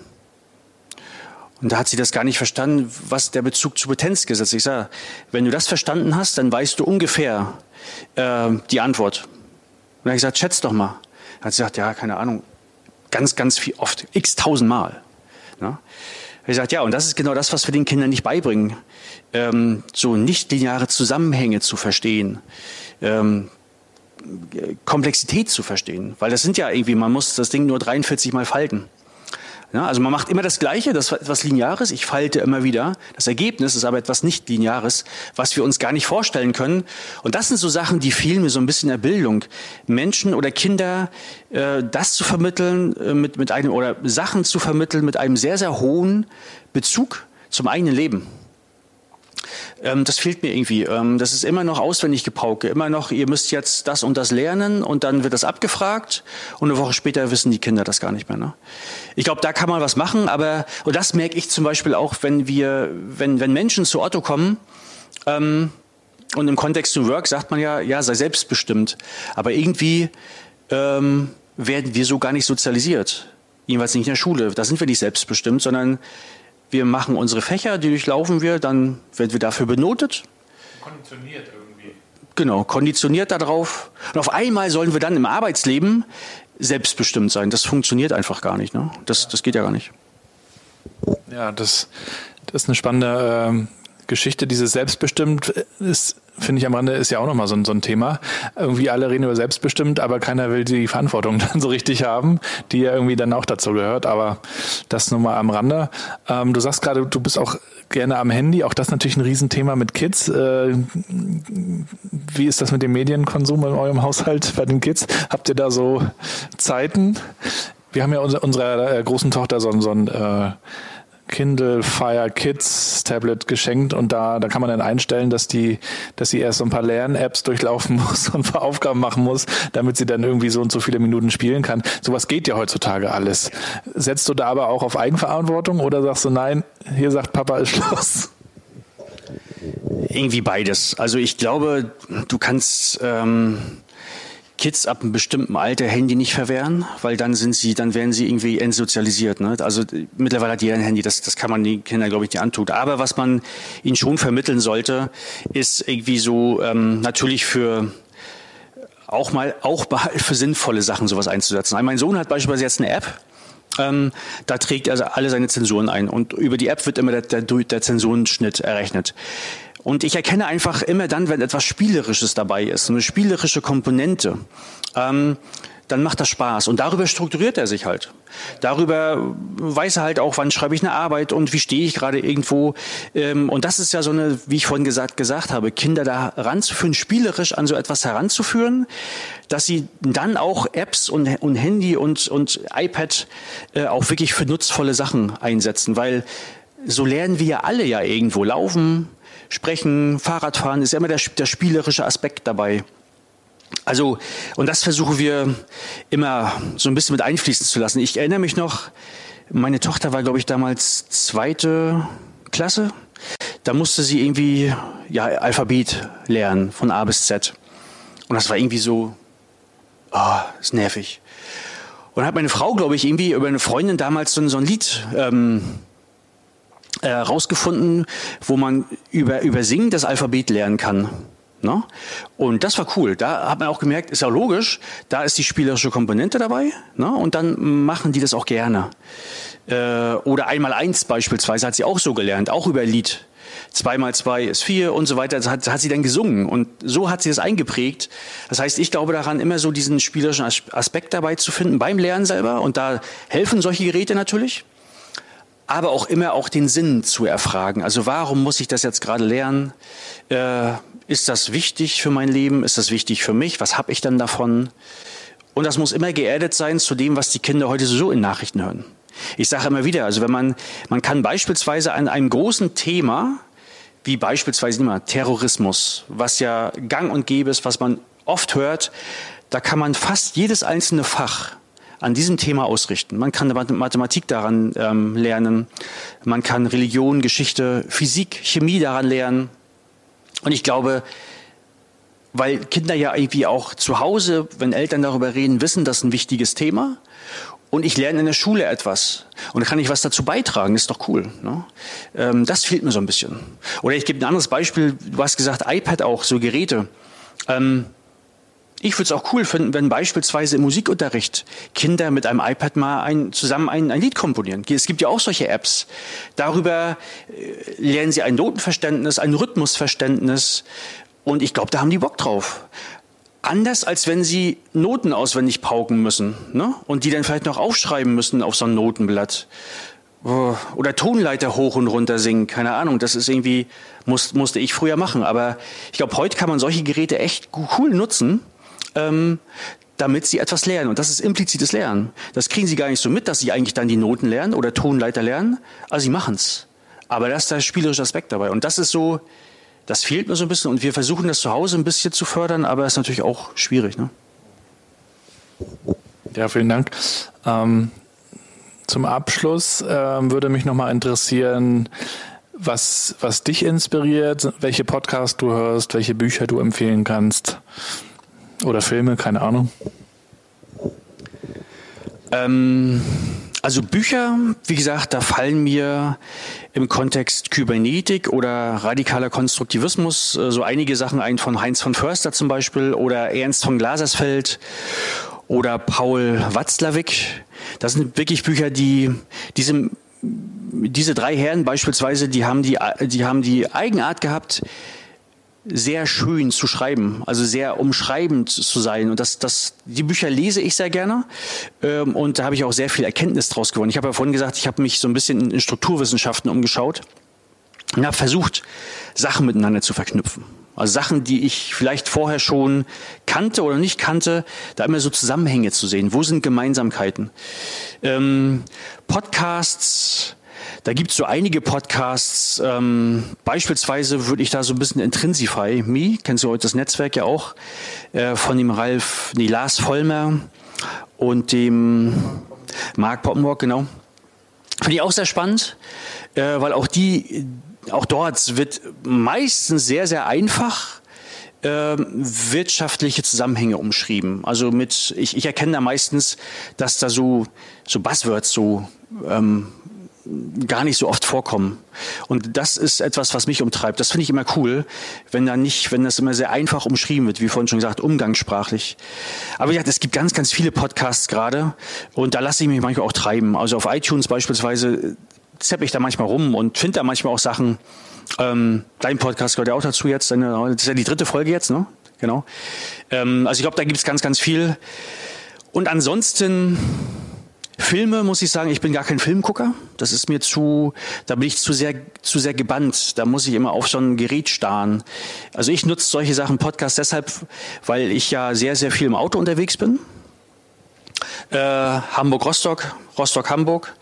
Und da hat sie das gar nicht verstanden, was der Bezug zu Potenzgesetz. Ich sage, wenn du das verstanden hast, dann weißt du ungefähr äh, die Antwort. Und dann habe ich gesagt, schätz doch mal. Dann hat sie gesagt, ja, keine Ahnung, ganz, ganz viel, oft, x tausendmal. Ne? Er sagt, ja, und das ist genau das, was wir den Kindern nicht beibringen, ähm, so nichtlineare Zusammenhänge zu verstehen, ähm, Komplexität zu verstehen, weil das sind ja irgendwie, man muss das Ding nur 43 Mal falten. Ja, also man macht immer das Gleiche, das ist etwas Lineares, ich falte immer wieder. Das Ergebnis ist aber etwas nicht Lineares, was wir uns gar nicht vorstellen können. Und das sind so Sachen, die fehlen mir so ein bisschen in der Bildung. Menschen oder Kinder äh, das zu vermitteln, äh, mit, mit einem, oder Sachen zu vermitteln mit einem sehr, sehr hohen Bezug zum eigenen Leben. Ähm, das fehlt mir irgendwie. Ähm, das ist immer noch auswendig gepauke. Immer noch, ihr müsst jetzt das und das lernen und dann wird das abgefragt und eine Woche später wissen die Kinder das gar nicht mehr. Ne? Ich glaube, da kann man was machen, aber, und das merke ich zum Beispiel auch, wenn wir, wenn, wenn Menschen zu Otto kommen, ähm, und im Kontext zu Work sagt man ja, ja, sei selbstbestimmt. Aber irgendwie ähm, werden wir so gar nicht sozialisiert. Jedenfalls nicht in der Schule. Da sind wir nicht selbstbestimmt, sondern wir machen unsere Fächer, die durchlaufen wir, dann werden wir dafür benotet. Konditioniert irgendwie. Genau, konditioniert darauf. Und auf einmal sollen wir dann im Arbeitsleben selbstbestimmt sein. Das funktioniert einfach gar nicht. Ne? Das, das geht ja gar nicht. Ja, das, das ist eine spannende äh, Geschichte, dieses Selbstbestimmt ist, finde ich am Rande, ist ja auch nochmal so, ein, so ein Thema. Irgendwie alle reden über selbstbestimmt, aber keiner will die Verantwortung dann so richtig haben, die ja irgendwie dann auch dazu gehört. Aber das nur mal am Rande. Ähm, du sagst gerade, du bist auch gerne am Handy. Auch das natürlich ein Riesenthema mit Kids. Äh, wie ist das mit dem Medienkonsum in eurem Haushalt bei den Kids? Habt ihr da so Zeiten? Wir haben ja unser, unserer äh, großen Tochter so, so ein äh, Kindle Fire Kids Tablet geschenkt und da, da kann man dann einstellen, dass die, dass sie erst so ein paar Lern-Apps durchlaufen muss und ein paar Aufgaben machen muss, damit sie dann irgendwie so und so viele Minuten spielen kann. Sowas geht ja heutzutage alles. Setzt du da aber auch auf Eigenverantwortung oder sagst du nein, hier sagt Papa ist Schluss? Irgendwie beides. Also ich glaube, du kannst ähm, Kids ab einem bestimmten Alter Handy nicht verwehren, weil dann sind sie, dann werden sie irgendwie entsozialisiert. Ne? Also mittlerweile hat jeder ein Handy, das, das kann man den Kindern, glaube ich, nicht antun. Aber was man ihnen schon vermitteln sollte, ist irgendwie so ähm, natürlich für auch mal auch für sinnvolle Sachen sowas einzusetzen. Mein Sohn hat beispielsweise jetzt eine App, ähm, da trägt er alle seine Zensuren ein und über die App wird immer der, der, der Zensurenschnitt errechnet. Und ich erkenne einfach immer dann, wenn etwas Spielerisches dabei ist, eine spielerische Komponente, ähm, dann macht das Spaß. Und darüber strukturiert er sich halt. Darüber weiß er halt auch, wann schreibe ich eine Arbeit und wie stehe ich gerade irgendwo. Ähm, und das ist ja so eine, wie ich vorhin gesagt, gesagt habe, Kinder da ranzuführen, spielerisch an so etwas heranzuführen, dass sie dann auch Apps und, und Handy und, und iPad äh, auch wirklich für nutzvolle Sachen einsetzen. Weil so lernen wir ja alle ja irgendwo laufen, Sprechen, Fahrradfahren ist ja immer der, der spielerische Aspekt dabei. Also, und das versuchen wir immer so ein bisschen mit einfließen zu lassen. Ich erinnere mich noch, meine Tochter war, glaube ich, damals zweite Klasse. Da musste sie irgendwie ja, Alphabet lernen, von A bis Z. Und das war irgendwie so, oh, ist nervig. Und hat meine Frau, glaube ich, irgendwie über eine Freundin damals so, so ein Lied ähm, äh, rausgefunden, wo man über, über Singen das Alphabet lernen kann. Ne? Und das war cool. Da hat man auch gemerkt, ist ja logisch, da ist die spielerische Komponente dabei. Ne? Und dann machen die das auch gerne. Äh, oder einmal eins beispielsweise hat sie auch so gelernt, auch über Lied. Zwei mal zwei ist vier und so weiter. Das hat, hat sie dann gesungen und so hat sie das eingeprägt. Das heißt, ich glaube daran, immer so diesen spielerischen Aspekt dabei zu finden beim Lernen selber und da helfen solche Geräte natürlich aber auch immer auch den Sinn zu erfragen. Also warum muss ich das jetzt gerade lernen? Äh, ist das wichtig für mein Leben? Ist das wichtig für mich? Was habe ich dann davon? Und das muss immer geerdet sein zu dem, was die Kinder heute so in Nachrichten hören. Ich sage immer wieder, also wenn man, man kann beispielsweise an einem großen Thema, wie beispielsweise immer Terrorismus, was ja gang und gäbe ist, was man oft hört, da kann man fast jedes einzelne Fach an diesem Thema ausrichten. Man kann Mathematik daran ähm, lernen, man kann Religion, Geschichte, Physik, Chemie daran lernen. Und ich glaube, weil Kinder ja irgendwie auch zu Hause, wenn Eltern darüber reden, wissen, das ist ein wichtiges Thema. Und ich lerne in der Schule etwas. Und da kann ich was dazu beitragen. Ist doch cool. Ne? Ähm, das fehlt mir so ein bisschen. Oder ich gebe ein anderes Beispiel. Du hast gesagt, iPad auch, so Geräte. Ähm, ich würde es auch cool finden, wenn beispielsweise im Musikunterricht Kinder mit einem iPad mal ein, zusammen ein, ein Lied komponieren. Es gibt ja auch solche Apps. Darüber äh, lernen sie ein Notenverständnis, ein Rhythmusverständnis. Und ich glaube, da haben die Bock drauf. Anders als wenn sie Noten auswendig pauken müssen ne? und die dann vielleicht noch aufschreiben müssen auf so ein Notenblatt. Oder Tonleiter hoch und runter singen, keine Ahnung. Das ist irgendwie, muss, musste ich früher machen. Aber ich glaube, heute kann man solche Geräte echt cool nutzen ähm, damit sie etwas lernen. Und das ist implizites Lernen. Das kriegen sie gar nicht so mit, dass sie eigentlich dann die Noten lernen oder Tonleiter lernen, aber sie machen es. Aber da ist der spielerische Aspekt dabei. Und das ist so, das fehlt mir so ein bisschen. Und wir versuchen das zu Hause ein bisschen zu fördern, aber es ist natürlich auch schwierig. Ne? Ja, vielen Dank. Ähm, zum Abschluss ähm, würde mich nochmal interessieren, was, was dich inspiriert, welche Podcasts du hörst, welche Bücher du empfehlen kannst. Oder Filme, keine Ahnung. Ähm, also Bücher, wie gesagt, da fallen mir im Kontext Kybernetik oder radikaler Konstruktivismus äh, so einige Sachen ein von Heinz von Förster zum Beispiel oder Ernst von Glasersfeld oder Paul Watzlawick. Das sind wirklich Bücher, die diese diese drei Herren beispielsweise, die haben die, die haben die Eigenart gehabt, sehr schön zu schreiben, also sehr umschreibend zu sein. Und das, das, die Bücher lese ich sehr gerne. Ähm, und da habe ich auch sehr viel Erkenntnis draus gewonnen. Ich habe ja vorhin gesagt, ich habe mich so ein bisschen in Strukturwissenschaften umgeschaut und habe versucht, Sachen miteinander zu verknüpfen. Also Sachen, die ich vielleicht vorher schon kannte oder nicht kannte, da immer so Zusammenhänge zu sehen. Wo sind Gemeinsamkeiten? Ähm, Podcasts, da gibt es so einige Podcasts, ähm, beispielsweise würde ich da so ein bisschen Intrinsify Me, kennst du heute das Netzwerk ja auch, äh, von dem Ralf, nee, Lars Vollmer und dem Mark Poppenbock, genau. Finde ich auch sehr spannend, äh, weil auch die, auch dort wird meistens sehr, sehr einfach äh, wirtschaftliche Zusammenhänge umschrieben. Also mit, ich, ich erkenne da meistens, dass da so, so Buzzwords so ähm, gar nicht so oft vorkommen. Und das ist etwas, was mich umtreibt. Das finde ich immer cool, wenn da nicht, wenn das immer sehr einfach umschrieben wird, wie vorhin schon gesagt, umgangssprachlich. Aber ja, es gibt ganz, ganz viele Podcasts gerade und da lasse ich mich manchmal auch treiben. Also auf iTunes beispielsweise zepp ich da manchmal rum und finde da manchmal auch Sachen. Ähm, dein Podcast gehört ja auch dazu jetzt. Das ist ja die dritte Folge jetzt, ne? Genau. Ähm, also ich glaube, da gibt es ganz, ganz viel. Und ansonsten Filme muss ich sagen, ich bin gar kein Filmgucker. Das ist mir zu, da bin ich zu sehr, zu sehr gebannt. Da muss ich immer auf so ein Gerät starren. Also ich nutze solche Sachen, Podcasts deshalb, weil ich ja sehr, sehr viel im Auto unterwegs bin. Äh, Hamburg-Rostock, Rostock-Hamburg.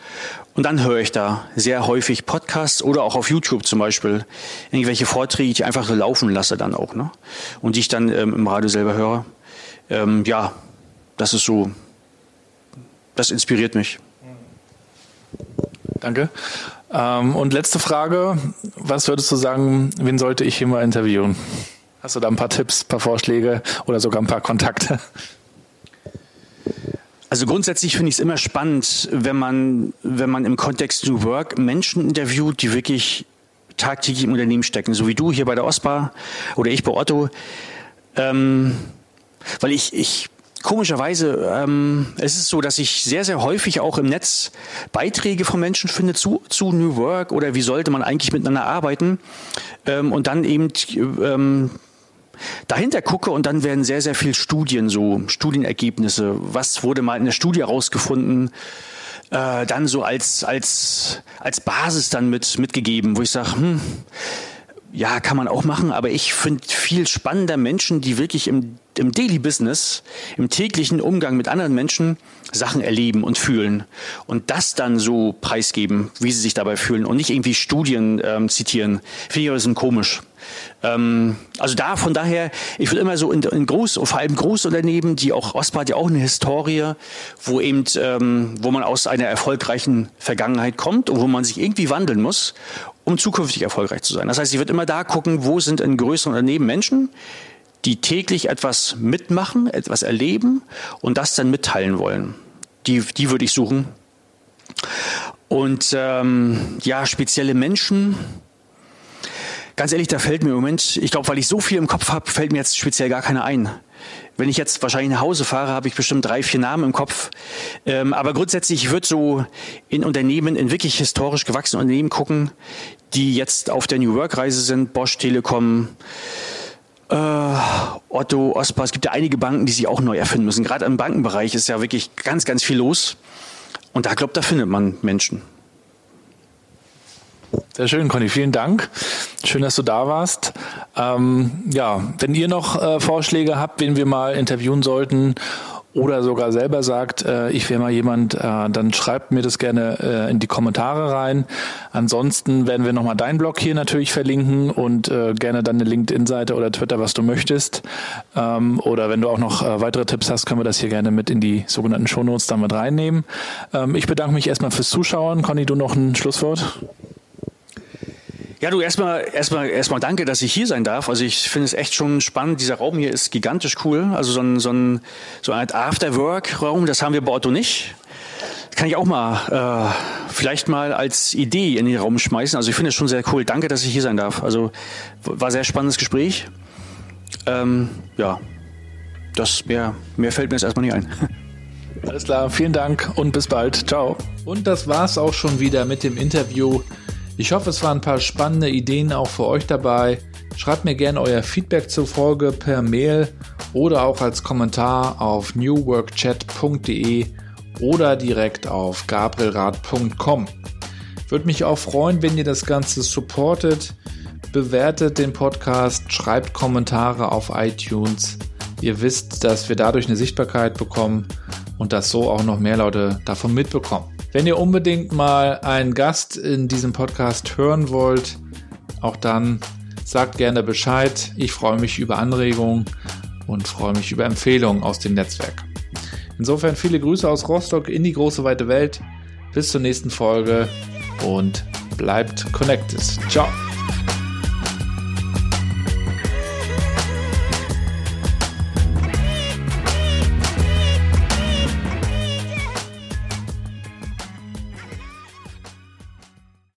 Und dann höre ich da sehr häufig Podcasts oder auch auf YouTube zum Beispiel irgendwelche Vorträge, die ich einfach so laufen lasse dann auch. Ne? Und die ich dann ähm, im Radio selber höre. Ähm, ja, das ist so das inspiriert mich. Danke. Ähm, und letzte Frage. Was würdest du sagen, wen sollte ich hier mal interviewen? Hast du da ein paar Tipps, ein paar Vorschläge oder sogar ein paar Kontakte? Also grundsätzlich finde ich es immer spannend, wenn man, wenn man im Kontext New Work Menschen interviewt, die wirklich tagtäglich im Unternehmen stecken, so wie du hier bei der OSPA oder ich bei Otto. Ähm, weil ich, ich Komischerweise, ähm, es ist so, dass ich sehr, sehr häufig auch im Netz Beiträge von Menschen finde zu, zu New Work oder wie sollte man eigentlich miteinander arbeiten ähm, und dann eben ähm, dahinter gucke und dann werden sehr, sehr viel Studien, so Studienergebnisse. Was wurde mal in der Studie herausgefunden? Äh, dann so als, als, als Basis dann mit, mitgegeben, wo ich sage, hm, ja, kann man auch machen, aber ich finde viel spannender Menschen, die wirklich im, im Daily Business, im täglichen Umgang mit anderen Menschen Sachen erleben und fühlen und das dann so preisgeben, wie sie sich dabei fühlen und nicht irgendwie Studien ähm, zitieren. Finde ich ein bisschen komisch. Ähm, also da, von daher, ich will immer so in, in Groß, vor allem Großunternehmen, die auch, Ostbar hat ja auch eine Historie, wo eben, ähm, wo man aus einer erfolgreichen Vergangenheit kommt und wo man sich irgendwie wandeln muss um zukünftig erfolgreich zu sein. Das heißt, sie wird immer da gucken, wo sind in größeren Unternehmen Menschen, die täglich etwas mitmachen, etwas erleben und das dann mitteilen wollen. Die, die würde ich suchen. Und ähm, ja, spezielle Menschen. Ganz ehrlich, da fällt mir im Moment, ich glaube, weil ich so viel im Kopf habe, fällt mir jetzt speziell gar keiner ein. Wenn ich jetzt wahrscheinlich nach Hause fahre, habe ich bestimmt drei, vier Namen im Kopf. Ähm, aber grundsätzlich wird so in Unternehmen, in wirklich historisch gewachsenen Unternehmen gucken, die jetzt auf der New Work-Reise sind, Bosch, Telekom, äh, Otto, Ospa. Es gibt ja einige Banken, die sich auch neu erfinden müssen. Gerade im Bankenbereich ist ja wirklich ganz, ganz viel los. Und da glaube da findet man Menschen. Sehr schön, Conny. Vielen Dank. Schön, dass du da warst. Ähm, ja, wenn ihr noch äh, Vorschläge habt, wen wir mal interviewen sollten oder sogar selber sagt, äh, ich wäre mal jemand, äh, dann schreibt mir das gerne äh, in die Kommentare rein. Ansonsten werden wir nochmal deinen Blog hier natürlich verlinken und äh, gerne dann eine LinkedIn-Seite oder Twitter, was du möchtest. Ähm, oder wenn du auch noch äh, weitere Tipps hast, können wir das hier gerne mit in die sogenannten Shownotes dann mit reinnehmen. Ähm, ich bedanke mich erstmal fürs Zuschauen. Conny, du noch ein Schlusswort? Ja, du erstmal erstmal erstmal danke, dass ich hier sein darf. Also ich finde es echt schon spannend. Dieser Raum hier ist gigantisch cool. Also so ein so ein so ein Afterwork-Raum, das haben wir bei Otto nicht. Das kann ich auch mal äh, vielleicht mal als Idee in den Raum schmeißen. Also ich finde es schon sehr cool. Danke, dass ich hier sein darf. Also war sehr spannendes Gespräch. Ähm, ja, das mehr mehr fällt mir jetzt erstmal nicht ein. Alles klar, vielen Dank und bis bald. Ciao. Und das war's auch schon wieder mit dem Interview. Ich hoffe, es waren ein paar spannende Ideen auch für euch dabei. Schreibt mir gerne euer Feedback zur Folge per Mail oder auch als Kommentar auf newworkchat.de oder direkt auf gabrielrad.com. Würde mich auch freuen, wenn ihr das Ganze supportet. Bewertet den Podcast, schreibt Kommentare auf iTunes. Ihr wisst, dass wir dadurch eine Sichtbarkeit bekommen und dass so auch noch mehr Leute davon mitbekommen. Wenn ihr unbedingt mal einen Gast in diesem Podcast hören wollt, auch dann sagt gerne Bescheid. Ich freue mich über Anregungen und freue mich über Empfehlungen aus dem Netzwerk. Insofern viele Grüße aus Rostock in die große weite Welt. Bis zur nächsten Folge und bleibt connected. Ciao.